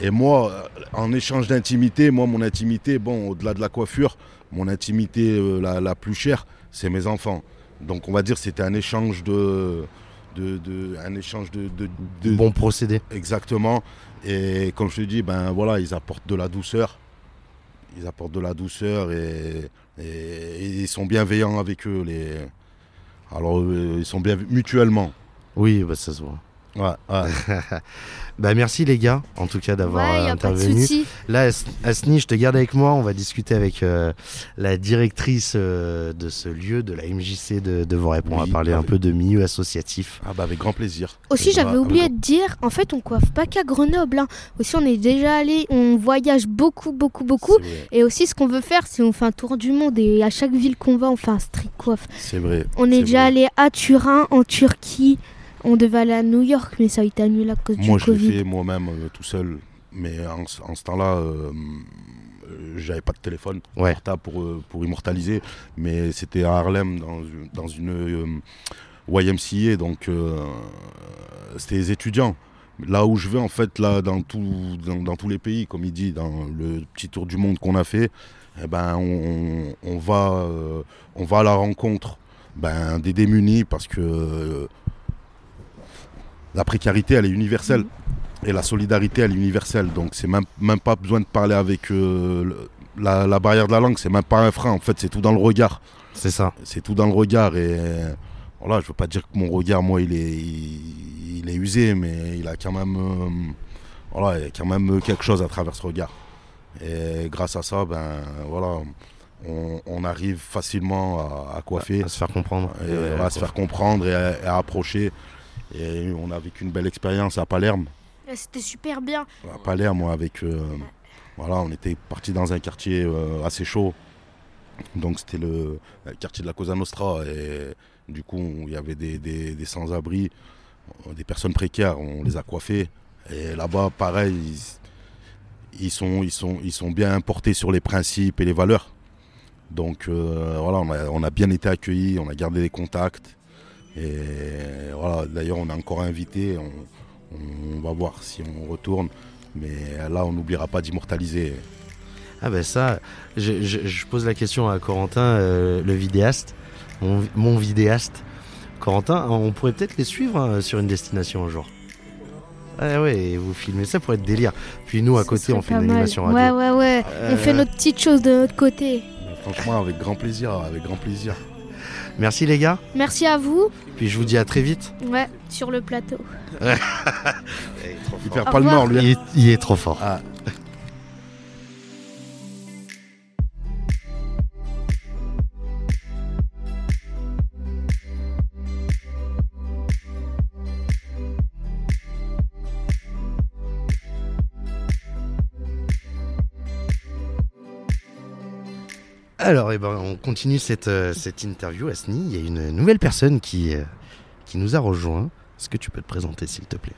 Et moi, euh, en échange d'intimité, moi, mon intimité, bon, au-delà de la coiffure, mon intimité euh, la, la plus chère, c'est mes enfants. Donc, on va dire, c'était un échange de, de, de- un échange de, de- de- Bon procédé. exactement. Et comme je te dis, ben voilà, ils apportent de la douceur. Ils apportent de la douceur et, et- et ils sont bienveillants avec eux. Les... Alors, euh, ils sont bien mutuellement. Oui, bah, ça se voit. Ouais, ouais. [LAUGHS] Bah merci les gars, en tout cas d'avoir Ouais, euh, intervenu. Là, As- Asni, je te garde avec moi. On va discuter avec euh, la directrice euh, de ce lieu, de la MJC de, de Vorep. On va Oui, parler un avec- peu de milieu associatif. Ah bah avec grand plaisir. Aussi, j'avais bah, oublié de dire, en fait, on coiffe pas qu'à Grenoble. hein. Aussi, on est déjà allé, on voyage beaucoup, beaucoup, beaucoup. Et aussi, ce qu'on veut faire, c'est on fait un tour du monde et à chaque ville qu'on va, on fait un street coiffe. C'est vrai. On est, déjà vrai. allé à Turin, en Turquie. On devait aller à New York, mais ça a été annulé à cause Moi, du je l'ai Covid. fait moi-même euh, tout seul. Mais en, ce- en ce temps-là, euh, euh, j'avais pas de téléphone Ouais. portable pour, euh, pour immortaliser. Mais c'était à Harlem, dans, une- dans une euh, YMCA. Donc, euh, c'était les étudiants. Là où je vais, en fait, là, dans, tout, dans, dans tous les pays, comme il dit, dans le petit tour du monde qu'on a fait, eh ben, on, on- on va, euh, on va à la rencontre ben, des démunis parce que euh, la précarité, elle est universelle. Et la solidarité, elle est universelle. Donc, c'est même, même pas besoin de parler avec euh, le- la, la barrière de la langue. C'est même pas un frein. En fait, c'est tout dans le regard. C'est ça. C'est tout dans le regard. Et voilà, je veux pas dire que mon regard, moi, il est, il, il est usé, mais il a quand même, euh, voilà, il a quand même quelque chose à travers ce regard. Et grâce à ça, ben voilà, on, on arrive facilement à, à coiffer, À se faire comprendre. et à se faire comprendre et à approcher. Et on a vécu une belle expérience à Palerme. Ouais, C'était super bien. À Palerme, avec. euh, voilà, on était parti dans un quartier euh, assez chaud. Donc, c'était le, le quartier de la Cosa Nostra. Et du coup, il y avait des, des- des sans-abri, euh, des personnes précaires. On les a coiffés. Et là-bas, pareil, ils, ils sont, ils, sont, ils sont bien portés sur les principes et les valeurs. Donc, euh, voilà, on a, on a bien été accueillis, on a gardé des contacts. Et voilà, d'ailleurs, on est encore invité. On, on va voir si on retourne. Mais là, on n'oubliera pas d'immortaliser. Ah ben ça, je, je- je pose la question à Corentin, euh, le vidéaste, mon, mon vidéaste. Corentin, on pourrait peut-être les suivre hein, sur une destination un jour. Ah ouais, et vous filmez ça pour être délire. Puis nous à Ce côté, on fait une mal. animation Ouais, radio. ouais, ouais. Euh, On fait notre petite chose de notre côté. Franchement, avec grand plaisir, avec grand plaisir. Merci les gars. Merci à vous. Puis je vous dis à très vite. Ouais, sur le plateau. [LAUGHS] Il perd pas le nord, lui. Il est, il est trop fort. Ah, Alors, eh ben, on continue cette, euh, cette interview, Asni. Il y a une nouvelle personne qui, euh, qui nous a rejoint. Est-ce que tu peux te présenter, s'il te plaît?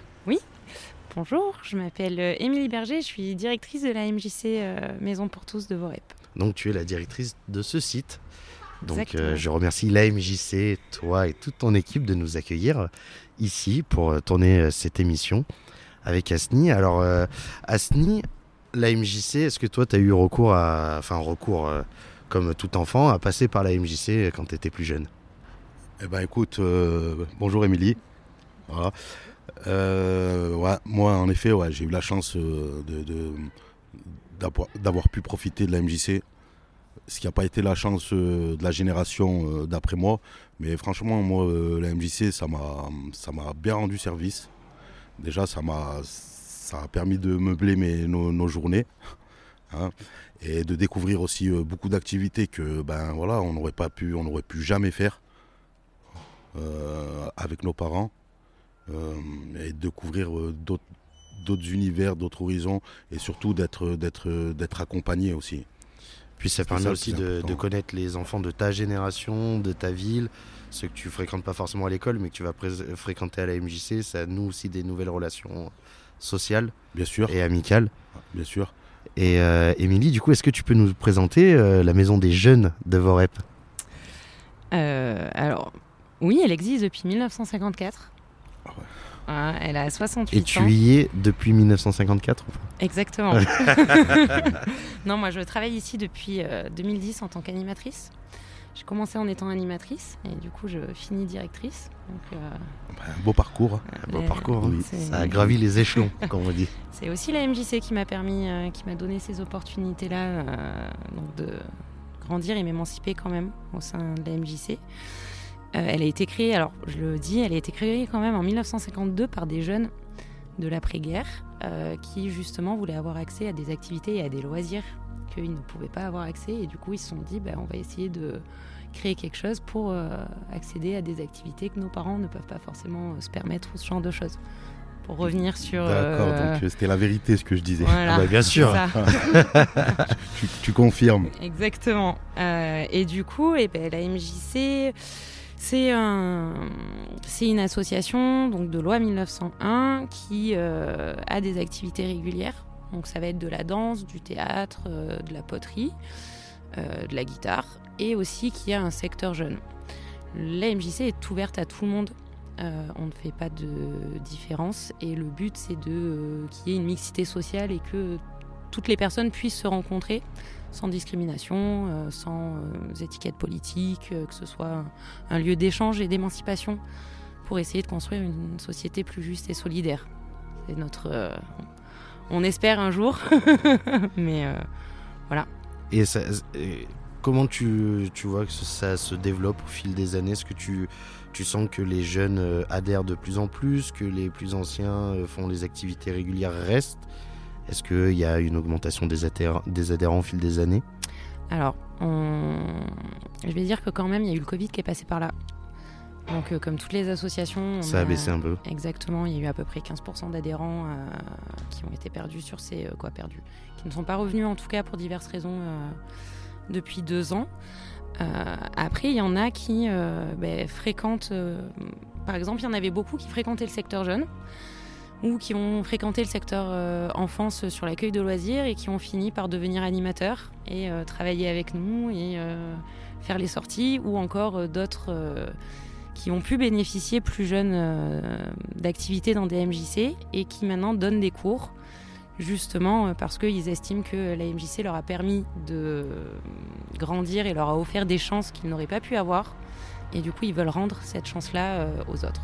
Bonjour, je m'appelle euh, Émilie Berger, je suis directrice de la MJC euh, Maison pour tous de Vorep. Donc, tu es la directrice de ce site. Donc, euh, je remercie la MJC, toi et toute ton équipe de nous accueillir ici pour tourner cette émission avec Asni. Alors, euh, Asni, la MJC, est-ce que toi, tu as eu recours à. Enfin, recours, comme tout enfant, à passer par la MJC quand tu étais plus jeune Eh ben écoute, euh, bonjour Émilie. Euh, moi en effet, j'ai eu la chance euh, d'avoir, pu profiter de la MJC. Ce qui n'a pas été la chance de la génération d'après moi. Mais franchement, moi, la MJC, ça m'a, bien rendu service. Déjà, ça m'a, permis de meubler mes, nos journées. Hein, et de découvrir aussi euh, beaucoup d'activités que ben voilà on n'aurait pas pu on n'aurait pu jamais faire euh, avec nos parents euh, et découvrir euh, d'autres d'autres univers, d'autres horizons et surtout d'être d'être d'être accompagné aussi. Puis ça permet ça aussi de, connaître les enfants de ta génération, de ta ville, ceux que tu fréquentes pas forcément à l'école, mais que tu vas fréquenter à la MJC. Ça noue aussi des nouvelles relations sociales Bien sûr, et amicales. bien sûr. Et euh, Émilie, du coup, est-ce que tu peux nous présenter euh, la maison des jeunes de Vorep? Euh, alors, oui, elle existe depuis 1954. Ah. Ah, elle a 68 Et ans. tu y es depuis 1954 ou pas Exactement. [LAUGHS] [LAUGHS] non, moi je travaille ici depuis euh, 2010 en tant qu'animatrice. J'ai commencé en étant animatrice et du coup je finis directrice. Donc, euh, Ben, beau parcours. hein. Un beau parcours, hein. Oui. Ça a gravi les échelons, [LAUGHS] comme on dit. C'est aussi la MJC qui m'a permis, euh, qui m'a donné ces opportunités-là, euh, donc de grandir et m'émanciper quand même au sein de la MJC. Euh, elle a été créée, alors je le dis, elle a été créée quand même en 1952 par des jeunes de l'après-guerre euh, qui justement voulaient avoir accès à des activités et à des loisirs qu'ils ne pouvaient pas avoir accès. Et du coup, ils se sont dit, bah, on va essayer de créer quelque chose pour euh, accéder à des activités que nos parents ne peuvent pas forcément euh, se permettre ou ce genre de choses. Pour revenir sur... D'accord, euh, donc c'était la vérité ce que je disais. voilà, Ah bah, bien sûr. ça. [LAUGHS] Tu, tu confirmes. Exactement. Euh, et du coup, eh ben, la MJC, c'est un, c'est une association donc de loi 1901 qui euh, a des activités régulières. Donc ça va être de la danse, du théâtre, euh, de la poterie, euh, de la guitare, et aussi qui a un secteur jeune. La MJC est ouverte à tout le monde. Euh, on ne fait pas de différence et le but c'est de qu'il y ait une mixité sociale et que toutes les personnes puissent se rencontrer sans discrimination, sans étiquette politique, que ce soit un lieu d'échange et d'émancipation pour essayer de construire une société plus juste et solidaire. C'est notre. On espère un jour, [LAUGHS] mais euh, Et, ça- et comment tu, tu vois que ça se développe au fil des années? Est-ce que tu, tu sens que les jeunes euh, adhèrent de plus en plus, que les plus anciens euh, font les activités régulières, restent? Est-ce qu'il y a une augmentation des, adhérents- des adhérents au fil des années? Alors, on- je vais dire que quand même, il y a eu le Covid qui est passé par là. Donc, euh, comme toutes les associations, on Ça a baissé un peu. Exactement, il y a eu à peu près 15% d'adhérents euh, qui ont été perdus sur ces... euh, quoi, perdus Qui ne sont pas revenus en tout cas pour diverses raisons depuis deux ans. Après, il y en a qui ben, fréquentent... par exemple, il y en avait beaucoup qui fréquentaient le secteur jeune ou qui ont fréquenté le secteur enfance sur l'accueil de loisirs et qui ont fini par devenir animateurs et travailler avec nous et faire les sorties ou encore d'autres... qui ont pu bénéficier plus jeunes euh, d'activités dans des MJC et qui maintenant donnent des cours justement euh, parce qu'ils estiment que la MJC leur a permis de grandir et leur a offert des chances qu'ils n'auraient pas pu avoir et du coup ils veulent rendre cette chance-là euh, aux autres.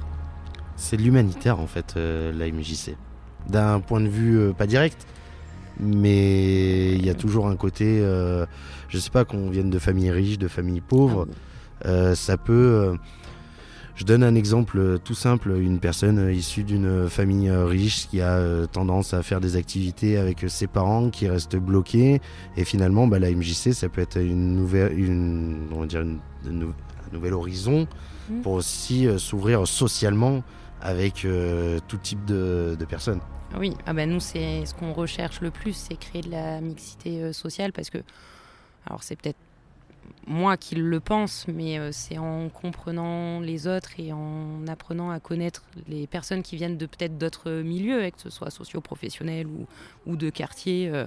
C'est de l'humanitaire en fait, euh, la MJC. D'un point de vue pas direct, mais il y a toujours un côté, je sais pas, qu'on vienne de familles riches, de familles pauvres, euh, ça peut. Je donne un exemple euh, tout simple, une personne euh, issue d'une famille euh, riche qui a tendance à faire des activités avec ses parents qui restent bloqués et finalement bah, la MJC ça peut être une nouvelle, une, on va dire une- une un nouvel horizon Mm. pour aussi euh, s'ouvrir socialement avec euh, tout type de, de personnes. Oui, ah ben nous c'est ce qu'on recherche le plus, c'est créer de la mixité euh, sociale parce que, alors c'est peut-être moi qui le pense, mais euh, c'est en comprenant les autres et en apprenant à connaître les personnes qui viennent de peut-être d'autres milieux, hein, que ce soit socio-professionnels ou, ou, de quartier, euh,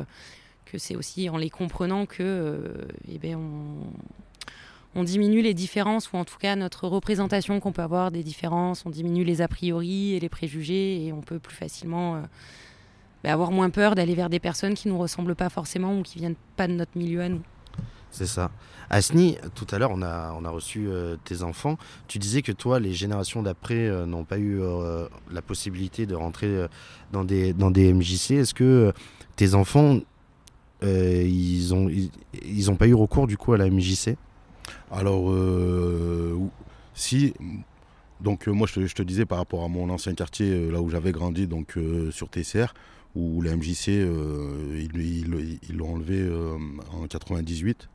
que c'est aussi en les comprenant que euh, eh ben on, on, diminue les différences, ou en tout cas notre représentation qu'on peut avoir des différences, on diminue les a priori et les préjugés, et on peut plus facilement ben, avoir moins peur d'aller vers des personnes qui nous ressemblent pas forcément ou qui viennent pas de notre milieu à nous. C'est ça. Asni, tout à l'heure, on a, reçu euh, tes enfants. Tu disais que toi, les générations d'après euh, n'ont pas eu euh, la possibilité de rentrer dans, des, dans des MJC. Est-ce que tes enfants, ils n'ont ont pas eu recours du coup à la MJC Alors, si. Donc, moi, je te, je te, disais par rapport à mon ancien quartier, là où j'avais grandi, donc sur TCR, où la MJC, ils l'ont enlevé en 98.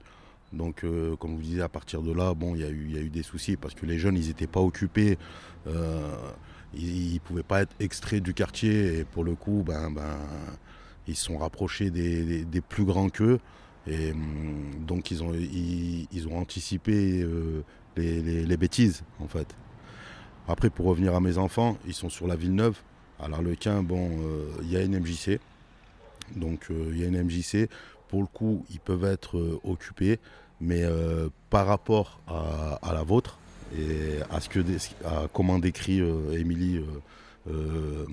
Donc, euh, comme vous disiez, à partir de là, bon, il y, a eu des soucis parce que les jeunes, ils n'étaient pas occupés. Euh, ils ne pouvaient pas être extraits du quartier. Et pour le coup, ben, ben, ils se sont rapprochés des, plus grands qu'eux. Et hum, donc, ils ont, anticipé euh, les, bêtises, en fait. Après, pour revenir à mes enfants, ils sont sur la Villeneuve. À l'Arlequin, bon, il y a une MJC. Donc, il y a une MJC. Pour le coup, ils peuvent être occupés mais euh, par rapport à, la vôtre et à, ce que, comment décrit euh, Émilie euh,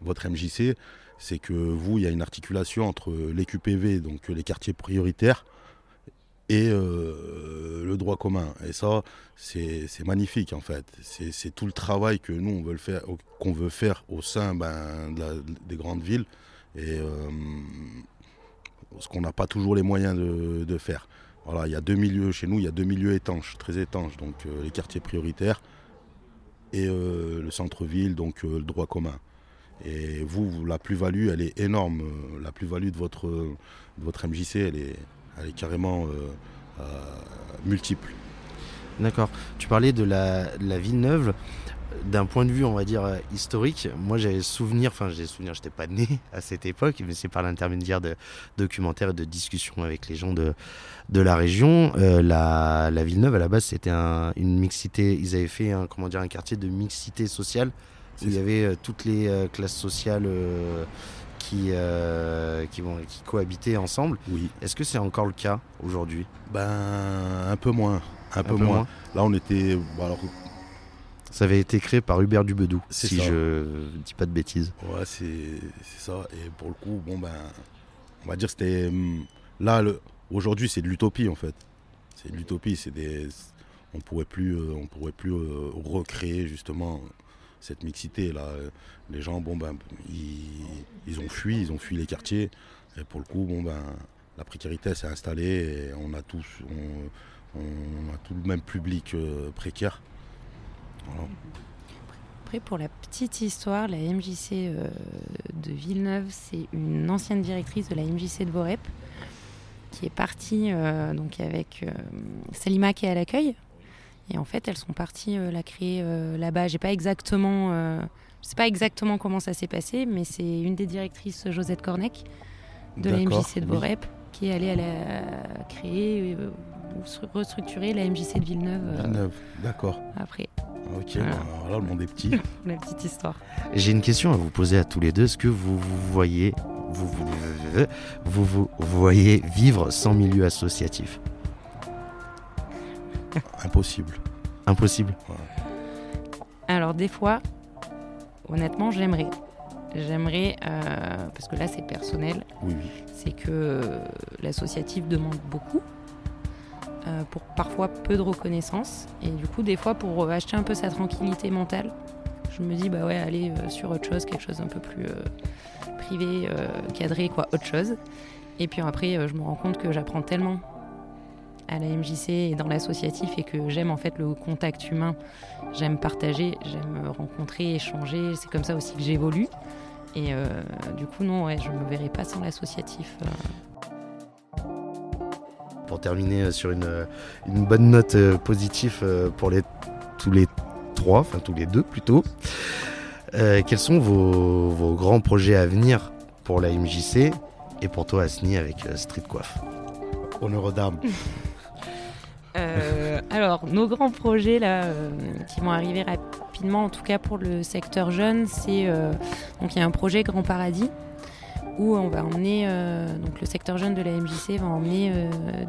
votre MJC, c'est que vous, il y a une articulation entre les QPV, donc les quartiers prioritaires, et le droit commun. Et ça, c'est magnifique en fait. C'est tout le travail que nous, on veut faire, qu'on veut faire au sein ben, des grandes villes, et ce qu'on n'a pas toujours les moyens de faire. Voilà, il y a deux milieux chez nous, il y a deux milieux étanches, très étanches, donc euh, les quartiers prioritaires et euh, le centre-ville, donc euh, le droit commun. Et vous, la plus-value, elle est énorme. La plus-value de votre, votre MJC, elle est, elle est carrément multiple. D'accord. Tu parlais de la, de la ville neuve d'un point de vue, on va dire, euh, historique, moi j'avais souvenir, enfin j'ai souvenir, j'étais pas né [LAUGHS] à cette époque, mais c'est par l'intermédiaire de documentaires et de discussions avec les gens de, de la région. Euh, la, la Villeneuve, à la base, c'était un, une mixité, ils avaient fait un, comment dire, un quartier de mixité sociale, où il y avait euh, toutes les classes sociales qui, qui, vont, qui cohabitaient ensemble. Oui. Est-ce que c'est encore le cas aujourd'hui? Ben, un peu moins. Un, peu, moins. Là, on était. alors, ça avait été créé par Hubert Dubedou, si je dis pas de bêtises. Ouais, c'est ça. Et pour le coup, bon ben, on va dire que c'était hum, là. Aujourd'hui, c'est de l'utopie en fait. C'est de l'utopie. C'est des, on pourrait plus, euh, on pourrait plus euh, recréer justement cette mixité là. Les gens, bon ben, ils, ont fui, ils ont fui les quartiers. Et pour le coup, bon ben, la précarité s'est installée et on a tous, on, a tout le même public euh, Après, pour la petite histoire, la MJC euh, de Villeneuve, c'est une ancienne directrice de la MJC de Vorep qui est partie euh, donc avec euh, Salima qui est à l'accueil. Et en fait, elles sont parties la créer là-bas. J'ai pas exactement, je sais pas exactement comment ça s'est passé, mais c'est une des directrices, Josette Cornec, de la MJC de Vorep, qui est allée à la créer ou restructurer la MJC de Villeneuve. Villeneuve, d'accord. Après. Ok, voilà. Bah, le monde est petit. [LAUGHS] La petite histoire. J'ai une question à vous poser à tous les deux. Est-ce que vous, vous voyez, vous, vous, vous, voyez vivre sans milieu associatif? [LAUGHS] Impossible. Impossible. Alors des fois, honnêtement, j'aimerais. J'aimerais, euh, parce que là c'est personnel, oui, oui. c'est que l'associatif demande beaucoup. Euh, pour parfois peu de reconnaissance. Et du coup, des fois, pour acheter un peu sa tranquillité mentale, je me dis, bah ouais, aller euh, sur autre chose, quelque chose un peu plus euh, privé, cadré, quoi, autre chose. Et puis après, je me rends compte que j'apprends tellement à la MJC et dans l'associatif et que j'aime en fait le contact humain, j'aime partager, j'aime rencontrer, échanger. C'est comme ça aussi que j'évolue. Et du coup, non, ouais, je me verrai pas sans l'associatif pour terminer euh, sur une, euh, une bonne note euh, positive pour les, tous les trois, enfin tous les deux plutôt. quels sont vos, vos, grands projets à venir pour la MJC et pour toi Asni avec Street Coiffe Honneur aux dames. [LAUGHS] Euh, alors, nos grands projets là, euh, qui vont arriver rapidement, en tout cas pour le secteur jeune, c'est euh, donc il y a un projet Grand Paradis où on va emmener donc le secteur jeune de la MJC va emmener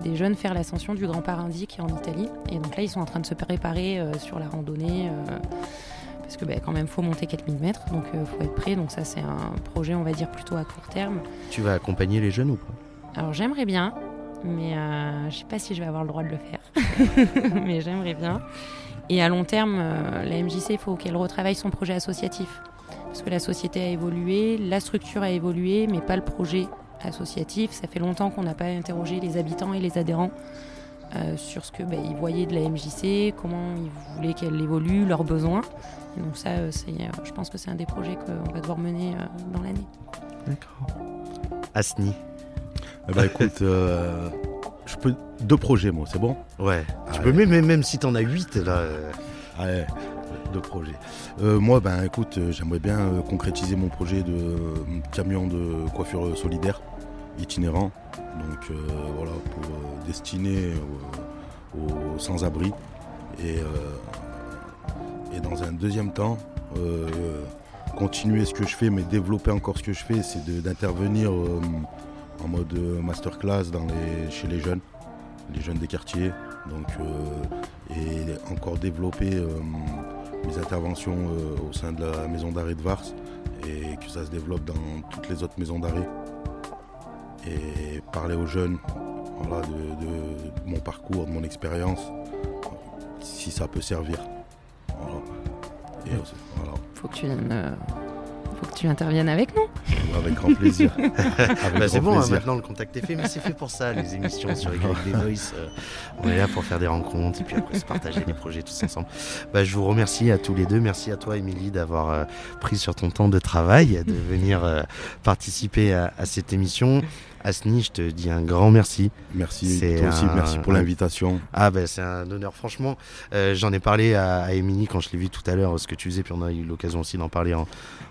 des jeunes faire l'ascension du Grand Paradis qui est en Italie. Et donc là, ils sont en train de se préparer sur la randonnée. parce que bah, quand même, faut monter 4000 mètres, donc il faut être prêt. Donc ça, c'est un projet, on va dire, plutôt à court terme. Tu vas accompagner les jeunes ou pas? Alors j'aimerais bien, mais euh, je sais pas si je vais avoir le droit de le faire. [LAUGHS] mais j'aimerais bien. Et à long terme, euh, la MJC, il faut qu'elle retravaille son projet associatif. Parce que la société a évolué, la structure a évolué, mais pas le projet associatif. Ça fait longtemps qu'on n'a pas interrogé les habitants et les adhérents euh, sur ce que bah, ils voyaient de la MJC, comment ils voulaient qu'elle évolue, leurs besoins. Et donc ça, euh, euh, je pense que c'est un des projets qu'on va devoir mener euh, dans l'année. D'accord. Asni. Eh ben, écoute, euh, je peux deux projets moi, c'est bon? Ouais. tu Ah peux ouais. même, même si t'en as 8 là. Ouais, deux projets. Euh, moi, ben écoute, euh, j'aimerais bien euh, concrétiser mon projet de camion de coiffure solidaire itinérant. Donc voilà, pour destiner aux, sans-abri. Et, et dans un deuxième temps, continuer ce que je fais, mais développer encore ce que je fais, c'est d'intervenir en mode masterclass dans les, chez les jeunes, les jeunes des quartiers. Donc, et encore développer mes interventions euh, au sein de la maison d'arrêt de Vars et que ça se développe dans toutes les autres maisons d'arrêt. Et parler aux jeunes voilà, de, de mon parcours, de mon expérience, si ça peut servir. Voilà. Et, voilà. Faut que tu viennes, euh, faut que tu interviennes avec nous. Avec grand plaisir. [LAUGHS] Bah, c'est bon, hein, plaisir. maintenant le contact est fait, mais c'est fait pour ça, les émissions sur YD Voice. euh, on est là pour faire des rencontres et puis après se partager des projets tous ensemble. Bah, je vous remercie à tous les deux. Merci à toi, Émilie, d'avoir euh, pris sur ton temps de travail, de venir euh, participer à, à cette émission. Asni, je te dis un grand merci. Merci, toi aussi, un- merci pour l'invitation. Ah ben c'est un honneur franchement. Euh, J'en ai parlé à, à Émilie quand je l'ai vu tout à l'heure ce que tu faisais puis on a eu l'occasion aussi d'en parler en,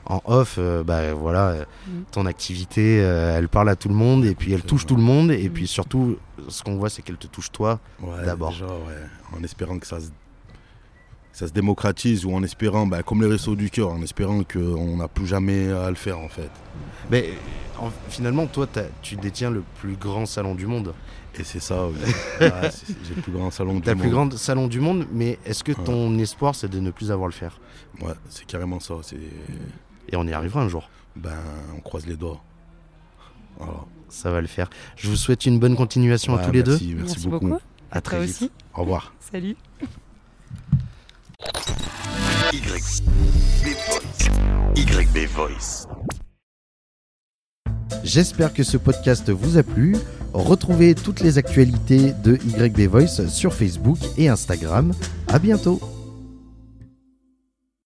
en off. Euh, bah voilà, euh, Mm. ton activité, euh, elle parle à tout le monde et puis elle touche vrai. tout le monde et Mm. puis surtout ce qu'on voit c'est qu'elle te touche toi. Ouais, D'abord. déjà, ouais, en espérant que ça se, ça se démocratise ou en espérant, bah, comme les Restos du Cœur, en espérant qu'on n'a plus jamais à le faire en fait. Mais en- finalement toi tu détiens le plus grand salon du monde, Et c'est ça, oui. [LAUGHS] Ah, j'ai le plus grand salon du la plus monde. grande salon du monde. Mais est-ce que ton espoir c'est de ne plus avoir à le faire? Ouais, c'est carrément ça. Et on y arrivera un jour. ben, on croise les doigts. Voilà. Ça va le faire. Je vous souhaite une bonne continuation à tous les deux. merci, Merci, beaucoup. À très Toi vite. aussi. Au revoir. Salut. YB Voice. J'espère que ce podcast vous a plu. Retrouvez toutes les actualités de YB Voice sur Facebook et Instagram. À bientôt.